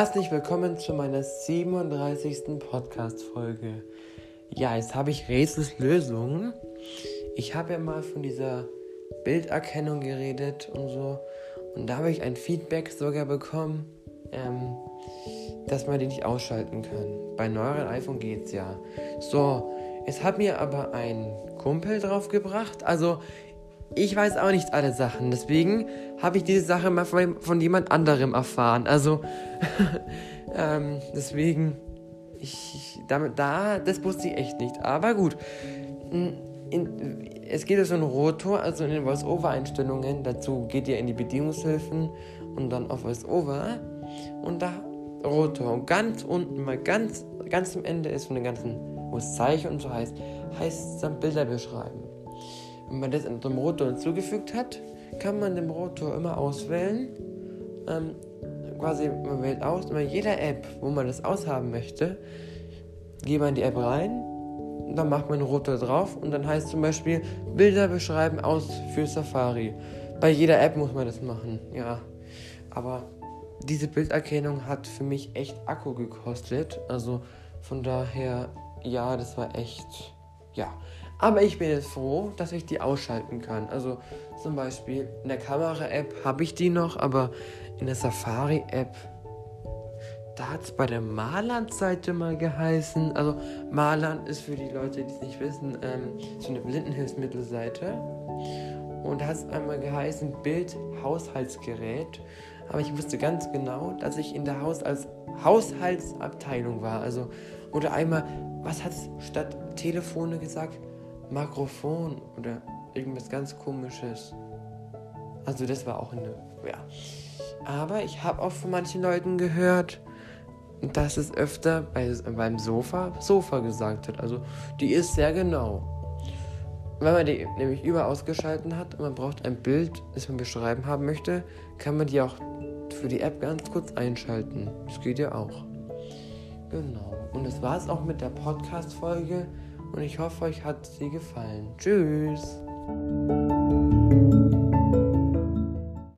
Herzlich willkommen zu meiner 37. Podcast-Folge. Ja, jetzt habe ich Rätselslösungen. Ich habe ja mal von dieser Bilderkennung geredet und so. Und da habe ich ein Feedback sogar bekommen, ähm, dass man die nicht ausschalten kann. Bei neueren iPhone geht's ja. So, es hat mir aber ein Kumpel draufgebracht. Also, ich weiß auch nicht alle Sachen. Deswegen habe ich diese Sache mal von, von jemand anderem erfahren. Also, ähm, deswegen, ich, damit, da, das wusste ich echt nicht. Aber gut. In, in, es geht um einen Rotor, also in den Voice-Over-Einstellungen. Dazu geht ihr in die Bedienungshilfen und dann auf Voice-Over. Und da Rotor. Und ganz unten, mal ganz, ganz am Ende ist von den ganzen, wo es Zeichen und so heißt, heißt es dann Bilder beschreiben. Wenn man das dem Rotor hinzugefügt hat, kann man dem Rotor immer auswählen. Ähm, quasi, man wählt aus, immer jeder App, wo man das aushaben möchte, geht man in die App rein, dann macht man einen Rotor drauf und dann heißt zum Beispiel Bilder beschreiben aus für Safari. Bei jeder App muss man das machen, ja. Aber diese Bilderkennung hat für mich echt Akku gekostet. Also von daher, ja, das war echt, ja. Aber ich bin jetzt froh, dass ich die ausschalten kann. Also zum Beispiel in der Kamera-App habe ich die noch, aber in der Safari-App, da hat es bei der Marland-Seite mal geheißen. Also Marland ist für die Leute, die es nicht wissen, ähm, so eine Blindenhilfsmittelseite. Und da hat es einmal geheißen Bild Haushaltsgerät. Aber ich wusste ganz genau, dass ich in der Haus als Haushaltsabteilung war. Also, oder einmal, was hat es statt Telefone gesagt? Mikrofon oder irgendwas ganz komisches. Also das war auch eine, ja. Aber ich habe auch von manchen Leuten gehört, dass es öfter bei, beim Sofa Sofa gesagt hat. Also die ist sehr genau. Wenn man die nämlich über ausgeschalten hat und man braucht ein Bild, das man beschreiben haben möchte, kann man die auch für die App ganz kurz einschalten. Das geht ja auch. Genau. Und das war es auch mit der Podcast-Folge und ich hoffe, euch hat sie gefallen. Tschüss.